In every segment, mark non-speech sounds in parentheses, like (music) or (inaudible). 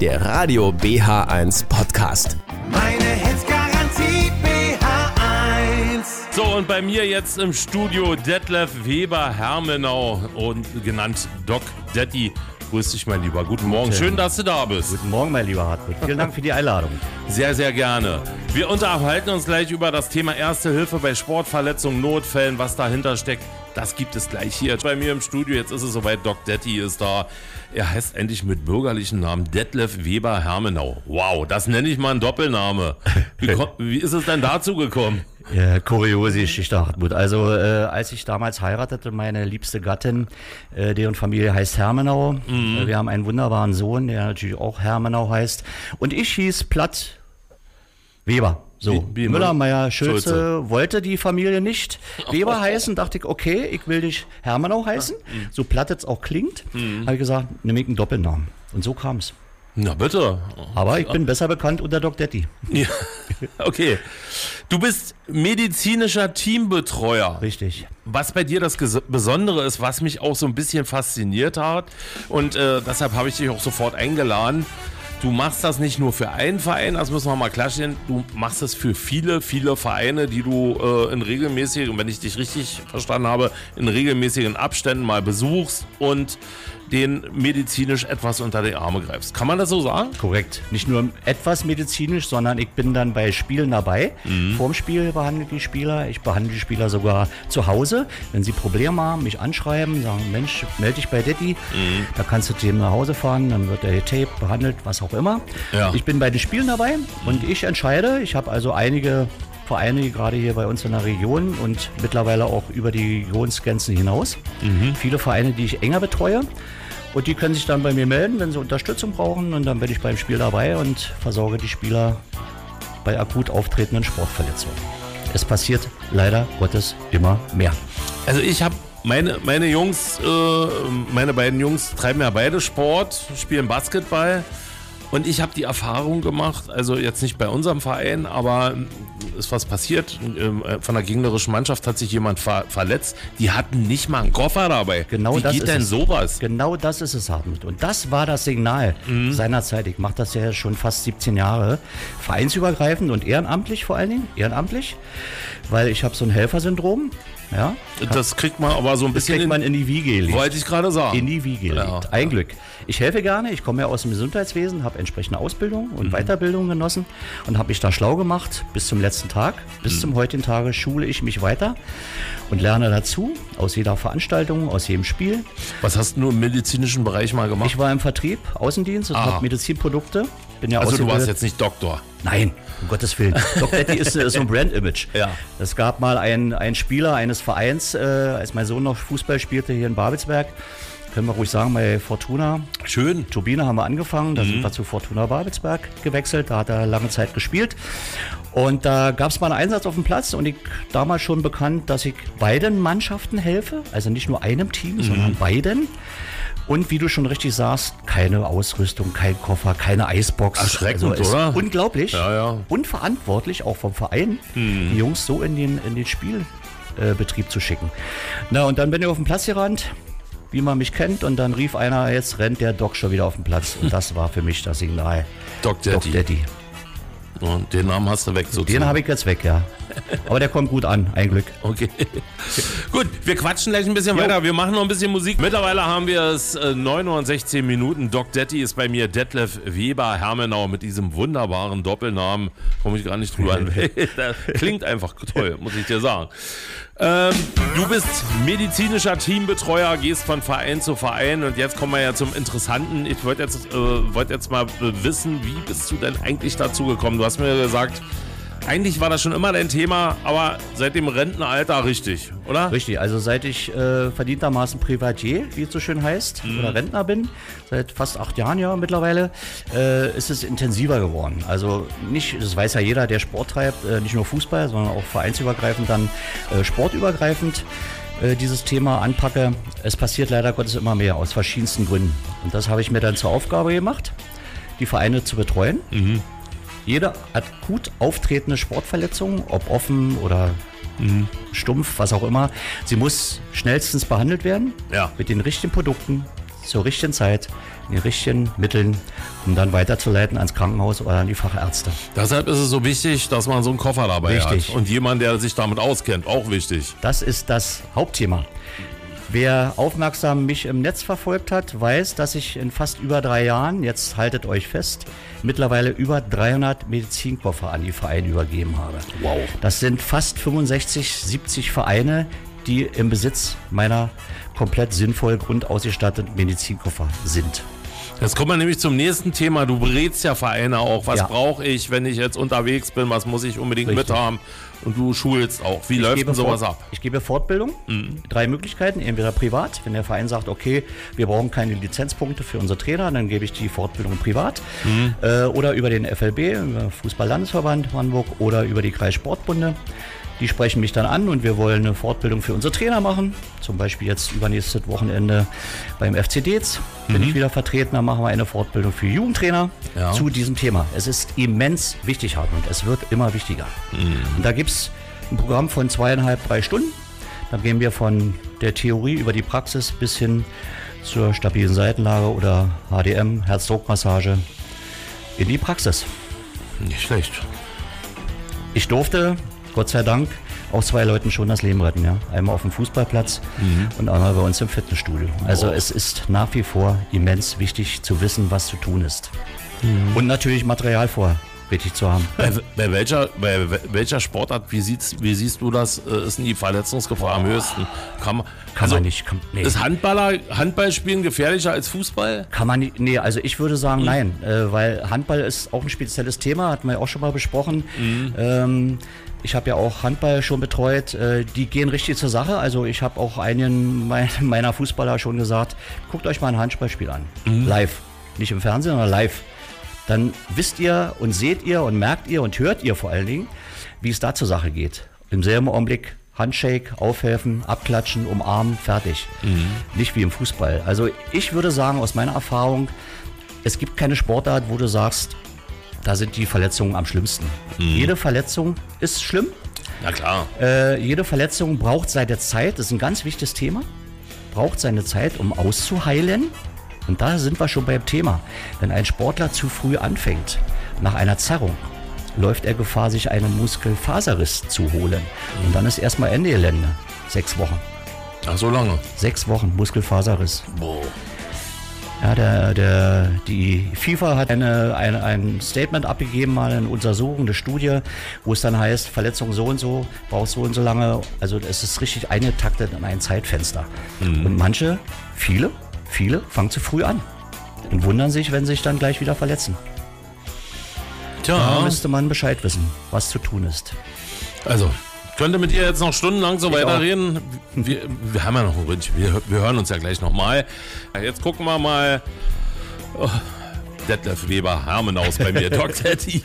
der Radio BH1 Podcast. Meine Hits Garantie BH1. So, und bei mir jetzt im Studio Detlef Weber Hermenau und genannt Doc Daddy. Grüß dich, mein Lieber. Guten Morgen. Schön, dass du da bist. Guten Morgen, mein lieber Hartmut. Vielen Dank für die Einladung. (laughs) Sehr, sehr gerne. Wir unterhalten uns gleich über das Thema Erste Hilfe bei Sportverletzungen, Notfällen, was dahinter steckt. Das gibt es gleich hier bei mir im Studio. Jetzt ist es soweit. Doc Detti ist da. Er heißt endlich mit bürgerlichen Namen Detlef Weber Hermenau. Wow, das nenne ich mal einen Doppelname. Wie, (laughs) wie ist es denn dazu gekommen? Ja, kuriose Geschichte, Hartmut. Also, äh, als ich damals heiratete, meine liebste Gattin, äh, deren Familie heißt Hermenau. Äh, wir haben einen wunderbaren Sohn, der natürlich auch Hermenau heißt. Und ich hieß Platt Weber. So, Wie- wie Müller? Meyer, Schulze, Schulze. wollte die Familie nicht (laughs) Weber heißen. Dachte ich, okay, ich will dich Hermenau heißen. So platt jetzt auch klingt. Habe ich gesagt, nehme ich einen Doppelnamen. Und so kam es. Na bitte. Aber ich bin besser bekannt unter Doc Detti. Ja. Okay. Du bist medizinischer Teambetreuer. Richtig. Was bei dir das Besondere ist, was mich auch so ein bisschen fasziniert hat und äh, deshalb habe ich dich auch sofort eingeladen. Du machst das nicht nur für einen Verein, das müssen wir mal klarstellen, du machst es für viele, viele Vereine, die du äh, in regelmäßigen, wenn ich dich richtig verstanden habe, in regelmäßigen Abständen mal besuchst und den medizinisch etwas unter die Arme greifst. Kann man das so sagen? Korrekt. Nicht nur etwas medizinisch, sondern ich bin dann bei Spielen dabei. Vorm Spiel behandle ich die Spieler. Ich behandle die Spieler sogar zu Hause. Wenn sie Probleme haben, mich anschreiben, sagen, Mensch, melde dich bei Detti. Da kannst du zu ihm nach Hause fahren, dann wird er getaped, behandelt, was auch immer. Ja. Ich bin bei den Spielen dabei und ich entscheide. Ich habe also einige Vereine gerade hier bei uns in der Region und mittlerweile auch über die Regionsgrenzen hinaus. Viele Vereine, die ich enger betreue. Und die können sich dann bei mir melden, wenn sie Unterstützung brauchen. Und dann bin ich beim Spiel dabei und versorge die Spieler bei akut auftretenden Sportverletzungen. Es passiert leider Gottes immer mehr. Also ich habe meine, meine Jungs, äh, meine beiden Jungs treiben ja beide Sport, spielen Basketball. Und ich habe die Erfahrung gemacht, also jetzt nicht bei unserem Verein, aber ist was passiert. Ähm, äh, Von der gegnerischen Mannschaft hat sich jemand ver verletzt. Die hatten nicht mal einen Koffer dabei. Genau Wie das geht ist denn es. sowas? Genau das ist es, Hartmut. Und das war das Signal seinerzeit. Ich mache das ja schon fast 17 Jahre. Vereinsübergreifend und ehrenamtlich vor allen Dingen. Ehrenamtlich. Weil ich habe so ein Helfersyndrom. Ja, Das kriegt man aber so ein das bisschen kriegt man in die Wiege gelegt. Wollte ich gerade sagen. in die Wiege Ja, gelegt. ja. Ein Glück. Ich helfe gerne. Ich komme ja aus dem Gesundheitswesen, habe entsprechende Ausbildung und Weiterbildung genossen und habe mich da schlau gemacht bis zum letzten Tag. Bis zum heutigen Tage schule ich mich weiter und lerne dazu aus jeder Veranstaltung, aus jedem Spiel. Was hast du im medizinischen Bereich mal gemacht? Ich war im Vertrieb, Außendienst und habe Medizinprodukte. Bin ja also du warst jetzt nicht Doktor. Nein, um Gottes Willen. Doc Detti ist, ist so ein Brand-Image. Ja. Es gab mal einen, einen Spieler eines Vereins, äh, als mein Sohn noch Fußball spielte hier in Babelsberg, können wir ruhig sagen, bei Fortuna. Schön. Turbine haben wir angefangen, da Mhm. sind wir zu Fortuna Babelsberg gewechselt, da hat er lange Zeit gespielt. Und da gab es mal einen Einsatz auf dem Platz und ich damals schon bekannt, dass ich beiden Mannschaften helfe, also nicht nur einem Team, Mhm. sondern beiden. Und wie du schon richtig sagst, keine Ausrüstung, kein Koffer, keine Eisbox. Erschreckend, ist oder? Unglaublich. Ja, ja. Unverantwortlich, auch vom Verein, Mhm. die Jungs so in den, in den Spielbetrieb äh, zu schicken. Na, und dann bin ich auf den Platz gerannt, wie man mich kennt, und dann rief einer, jetzt rennt der Doc schon wieder auf den Platz. Und das war für mich das Signal. Doc Doc Daddy. Daddy. Und den Namen hast du weg sozusagen. Den habe ich jetzt weg, ja. Aber der kommt gut an, ein Glück. Okay. Gut, wir quatschen gleich ein bisschen weiter. Wir machen noch ein bisschen Musik. Mittlerweile haben wir es äh, 9 Uhr und 16 Minuten. Doc Detti ist bei mir Detlef Weber Hermenau mit diesem wunderbaren Doppelnamen. Komme ich gar nicht drüber an. (laughs) (laughs) das klingt einfach toll, muss ich dir sagen. Ähm, du bist medizinischer Teambetreuer, gehst von Verein zu Verein und jetzt kommen wir ja zum Interessanten. Ich wollte jetzt, äh, wollt jetzt mal wissen, wie bist du denn eigentlich dazu gekommen? Du hast mir gesagt, eigentlich war das schon immer dein Thema, aber seit dem Rentenalter richtig, oder? Richtig, also seit ich äh, verdientermaßen Privatier, wie es so schön heißt, oder Rentner bin, seit fast acht Jahren ja mittlerweile, äh, ist es intensiver geworden. Also nicht, das weiß ja jeder, der Sport treibt, äh, nicht nur Fußball, sondern auch vereinsübergreifend, dann äh, sportübergreifend äh, dieses Thema anpacke. Es passiert leider Gottes immer mehr aus verschiedensten Gründen. Und das habe ich mir dann zur Aufgabe gemacht, die Vereine zu betreuen. Jede akut auftretende Sportverletzung, ob offen oder stumpf, was auch immer, sie muss schnellstens behandelt werden. Ja. Mit den richtigen Produkten, zur richtigen Zeit, in den richtigen Mitteln, um dann weiterzuleiten ans Krankenhaus oder an die Fachärzte. Deshalb ist es so wichtig, dass man so einen Koffer dabei Richtig. hat. Und jemand, der sich damit auskennt, auch wichtig. Das ist das Hauptthema. Wer aufmerksam mich im Netz verfolgt hat, weiß, dass ich in fast über drei Jahren, jetzt haltet euch fest, mittlerweile über 300 Medizinkoffer an die Vereine übergeben habe. Wow. Das sind fast 65, 70 Vereine, die im Besitz meiner komplett sinnvoll grundausgestatteten Medizinkoffer sind. Jetzt kommen wir nämlich zum nächsten Thema. Du berätst ja Vereine auch. Was Ja. brauche ich, wenn ich jetzt unterwegs bin? Was muss ich unbedingt Richtig. mithaben? Und du schulst auch. Wie Ich läuft denn sowas ab? Ich gebe Fortbildung. Drei Möglichkeiten. Entweder privat, wenn der Verein sagt, okay, wir brauchen keine Lizenzpunkte für unsere Trainer, dann gebe ich die Fortbildung privat. Äh, oder über den FLB, Fußball-Landesverband Hamburg oder über die Kreissportbunde. Die sprechen mich dann an und wir wollen eine Fortbildung für unsere Trainer machen. Zum Beispiel jetzt übernächstes Wochenende beim FC Dez bin ich wieder vertreten. Da machen wir eine Fortbildung für Jugendtrainer Ja. zu diesem Thema. Es ist immens wichtig, Hartmut. Es wird immer wichtiger. Und da gibt es ein Programm von zweieinhalb, drei Stunden. Da gehen wir von der Theorie über die Praxis bis hin zur stabilen Seitenlage oder HDM, Herzdruckmassage, in die Praxis. Nicht schlecht. Ich durfte, Gott sei Dank, auch zwei Leuten schon das Leben retten. Ja? Einmal auf dem Fußballplatz und einmal bei uns im Fitnessstudio. Also Oh. es ist nach wie vor immens wichtig zu wissen, was zu tun ist. Und natürlich Material vorrätig zu haben. Bei, bei, welcher, bei welcher Sportart, wie, sieht's, wie siehst du das, äh, ist denn die Verletzungsgefahr am höchsten? Kann man, Kann man nicht. Kann, nee. Ist Handballer, Handballspielen gefährlicher als Fußball? Kann man nicht, nee, also ich würde sagen nein, äh, weil Handball ist auch ein spezielles Thema, hatten wir ja auch schon mal besprochen. Ähm, ich habe ja auch Handball schon betreut, äh, die gehen richtig zur Sache. Also ich habe auch mein, (laughs) meiner Fußballer schon gesagt, guckt euch mal ein Handballspiel an, live, nicht im Fernsehen, sondern live. Dann wisst ihr und seht ihr und merkt ihr und hört ihr vor allen Dingen, wie es da zur Sache geht. Im selben Augenblick Handshake, aufhelfen, abklatschen, umarmen, fertig. Nicht wie im Fußball. Also ich würde sagen, aus meiner Erfahrung, es gibt keine Sportart, wo du sagst, da sind die Verletzungen am schlimmsten. Jede Verletzung ist schlimm. Na klar. Äh, jede Verletzung braucht seine Zeit, das ist ein ganz wichtiges Thema. Braucht seine Zeit, um auszuheilen. Und da sind wir schon beim Thema. Wenn ein Sportler zu früh anfängt, nach einer Zerrung, läuft er Gefahr, sich einen Muskelfaserriss zu holen. Und dann ist erstmal Ende Gelände. Sechs Wochen. Ach, so lange. Sechs Wochen Muskelfaserriss. Boah. Ja, der, der, die FIFA hat eine, eine, ein Statement abgegeben, mal eine Untersuchung, eine Studie, wo es dann heißt, Verletzung so und so, braucht so und so lange. Also es ist richtig eingetaktet in ein Zeitfenster. Und manche, viele, viele fangen zu früh an und wundern sich, wenn sie sich dann gleich wieder verletzen. Da Tja, müsste man Bescheid wissen, was zu tun ist. also, ich könnte mit dir jetzt noch stundenlang so Ich weiterreden. Wir, wir haben ja noch ein Ründchen. Wir, wir hören uns ja gleich nochmal. Jetzt gucken wir mal. Oh, Detlef Weber, Hermenhaus bei mir, Dr. T.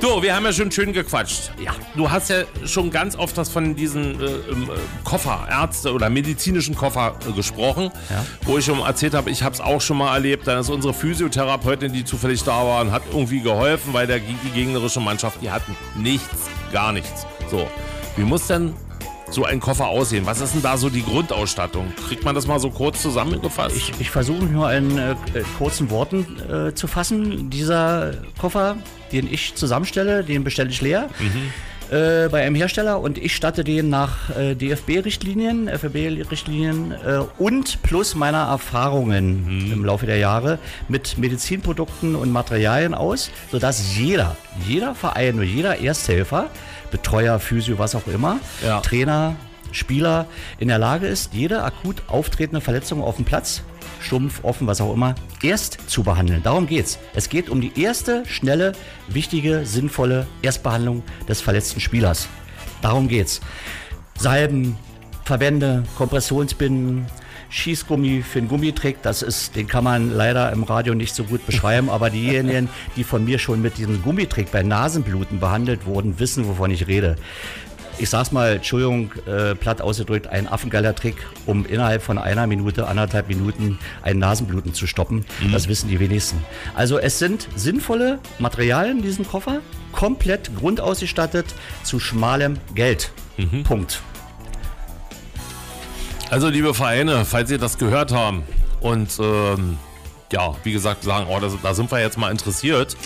Du, wir haben ja schon schön gequatscht. Ja. Du hast ja schon ganz oft was von diesen äh, ähm, äh, Koffer, Ärzte oder medizinischen Koffer äh, gesprochen, Ja. wo ich schon erzählt habe, ich habe es auch schon mal erlebt. Dann ist unsere Physiotherapeutin, die zufällig da war, und hat irgendwie geholfen, weil der, die gegnerische Mannschaft, die hatten nichts, gar nichts. So, wie muss denn so ein Koffer aussehen? Was ist denn da so die Grundausstattung? Kriegt man das mal so kurz zusammengefasst? Ich, ich versuche nur in äh, äh, kurzen Worten äh, zu fassen. Dieser Koffer, den ich zusammenstelle, den bestelle ich leer äh, bei einem Hersteller und ich statte den nach äh, DFB-Richtlinien, FFB-Richtlinien äh, und plus meiner Erfahrungen im Laufe der Jahre mit Medizinprodukten und Materialien aus, sodass jeder, jeder Verein und jeder Ersthelfer, Betreuer, Physio, was auch immer, Ja. Trainer, Spieler in der Lage ist, jede akut auftretende Verletzung auf dem Platz, stumpf, offen, was auch immer, erst zu behandeln. Darum geht's. Es geht um die erste, schnelle, wichtige, sinnvolle Erstbehandlung des verletzten Spielers. Darum geht's. Salben, Verbände, Kompressionsbinden, Schießgummi für den Gummitrick, das ist, den kann man leider im Radio nicht so gut beschreiben, (laughs) aber diejenigen, die von mir schon mit diesem Gummitrick bei Nasenbluten behandelt wurden, wissen, wovon ich rede. Ich sag's mal, Entschuldigung, äh, platt ausgedrückt, ein affengeiler Trick, um innerhalb von einer Minute, anderthalb Minuten ein Nasenbluten zu stoppen. Das wissen die wenigsten. Also es sind sinnvolle Materialien in diesem Koffer, komplett grundausgestattet zu schmalem Geld. Punkt. Also, liebe Vereine, falls ihr das gehört haben, Und ähm, ja, wie gesagt, sagen, oh, das, da sind wir jetzt mal interessiert.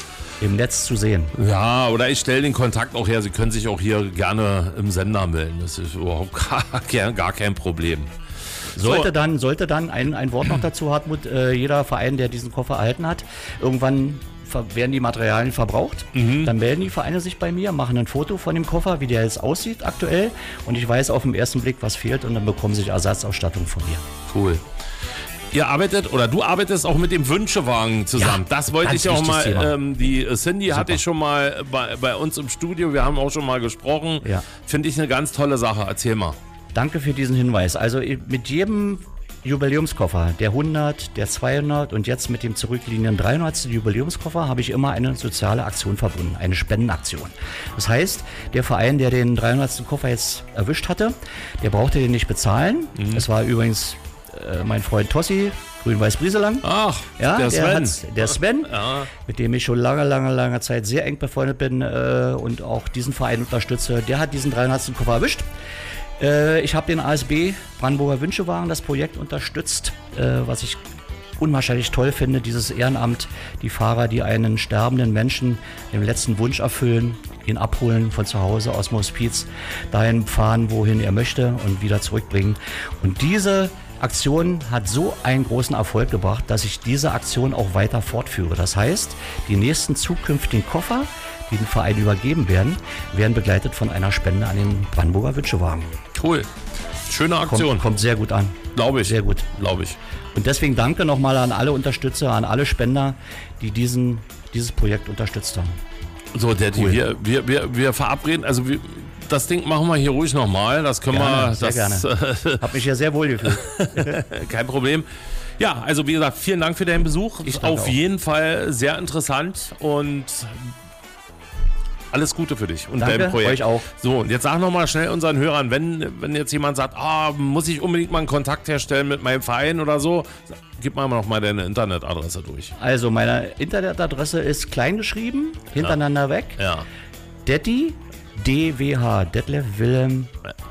Im Netz zu sehen. Ja, oder ich stelle den Kontakt auch her. Sie können sich auch hier gerne im Sender melden. Das ist überhaupt (laughs) gar, gar kein Problem. Sollte dann, sollte dann ein, ein Wort noch dazu, Hartmut, äh, jeder Verein, der diesen Koffer erhalten hat, irgendwann werden die Materialien verbraucht. Dann melden die Vereine sich bei mir, machen ein Foto von dem Koffer, wie der jetzt aussieht aktuell. Und ich weiß auf den ersten Blick, was fehlt. Und dann bekommen sie Ersatzausstattung von mir. Cool. Ihr arbeitet oder du arbeitest auch mit dem Wünschewagen zusammen. Ja, das wollte ich auch mal. Ähm, die Cindy hatte ich schon mal bei, bei uns im Studio. Wir haben auch schon mal gesprochen. Ja. Finde ich eine ganz tolle Sache. Erzähl mal. Danke für diesen Hinweis. Also mit jedem Jubiläumskoffer, der 100, der 200 und jetzt mit dem zurückliegenden 300. Jubiläumskoffer habe ich immer eine soziale Aktion verbunden, eine Spendenaktion. Das heißt, der Verein, der den 300. Koffer jetzt erwischt hatte, der brauchte den nicht bezahlen. Das war übrigens äh, mein Freund Tossi, Grün-Weiß-Brieselang. Ach, Ja, der Sven. hat's- der Sven, Ja. mit dem ich schon lange, lange, lange Zeit sehr eng befreundet bin äh, und auch diesen Verein unterstütze, der hat diesen 300. Koffer erwischt. Äh, ich habe den ASB Brandenburger Wünschewagen, das Projekt unterstützt, äh, was ich unwahrscheinlich toll finde, dieses Ehrenamt, die Fahrer, die einen sterbenden Menschen den letzten Wunsch erfüllen, ihn abholen von zu Hause aus dem Hospiz, dahin fahren, wohin er möchte und wieder zurückbringen. Und diese Aktion hat so einen großen Erfolg gebracht, dass ich diese Aktion auch weiter fortführe. Das heißt, die nächsten zukünftigen Koffer, die den Verein übergeben werden, werden begleitet von einer Spende an den Brandenburger Wünschewagen. Cool. Schöne Aktion. Kommt, kommt sehr gut an. Glaube ich. Sehr gut. Glaube ich. Und deswegen danke nochmal an alle Unterstützer, an alle Spender, die diesen, dieses Projekt unterstützt haben. So, Daddy, Cool. wir, wir, wir, wir verabreden, also wir, das Ding machen wir hier ruhig nochmal. Das können Gerne, wir. sehr das, gerne. (laughs) Hab mich ja sehr wohl gefühlt. (laughs) Kein Problem. Ja, also wie gesagt, vielen Dank für deinen Besuch. Auf auch. jeden Fall sehr interessant und alles Gute für dich und Danke, dein Projekt. euch auch. So, und jetzt sag nochmal schnell unseren Hörern, wenn, wenn jetzt jemand sagt, ah, muss ich unbedingt mal einen Kontakt herstellen mit meinem Verein oder so, gib mal noch mal deine Internetadresse durch. Also meine Internetadresse ist klein geschrieben, hintereinander weg. Ja, Detti, DWH, Detlef Wilhelm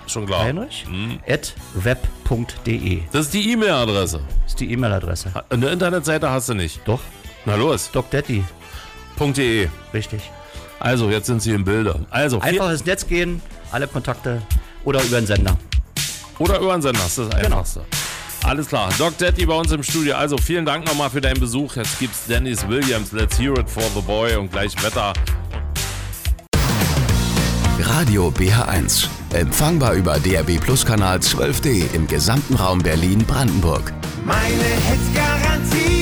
schon klar. Heinrich, Mhm. at web.de Das ist die E-Mail-Adresse. ist die E-Mail-Adresse. Eine Internetseite hast du nicht. Doch, Na los, Doc Detti, .de. richtig. Also, jetzt sind sie im Bilde. Also, Einfach ins Netz gehen, alle Kontakte oder über den Sender. Oder über den Sender, das ist das Genau. Einfachste. Alles klar. Doc Daddy bei uns im Studio. Also vielen Dank nochmal für deinen Besuch. Jetzt gibt's Dennis Williams, Let's Hear It for the Boy und gleich Wetter. Radio BH1. Empfangbar über DRB Plus Kanal 12D im gesamten Raum Berlin-Brandenburg. Meine Hits.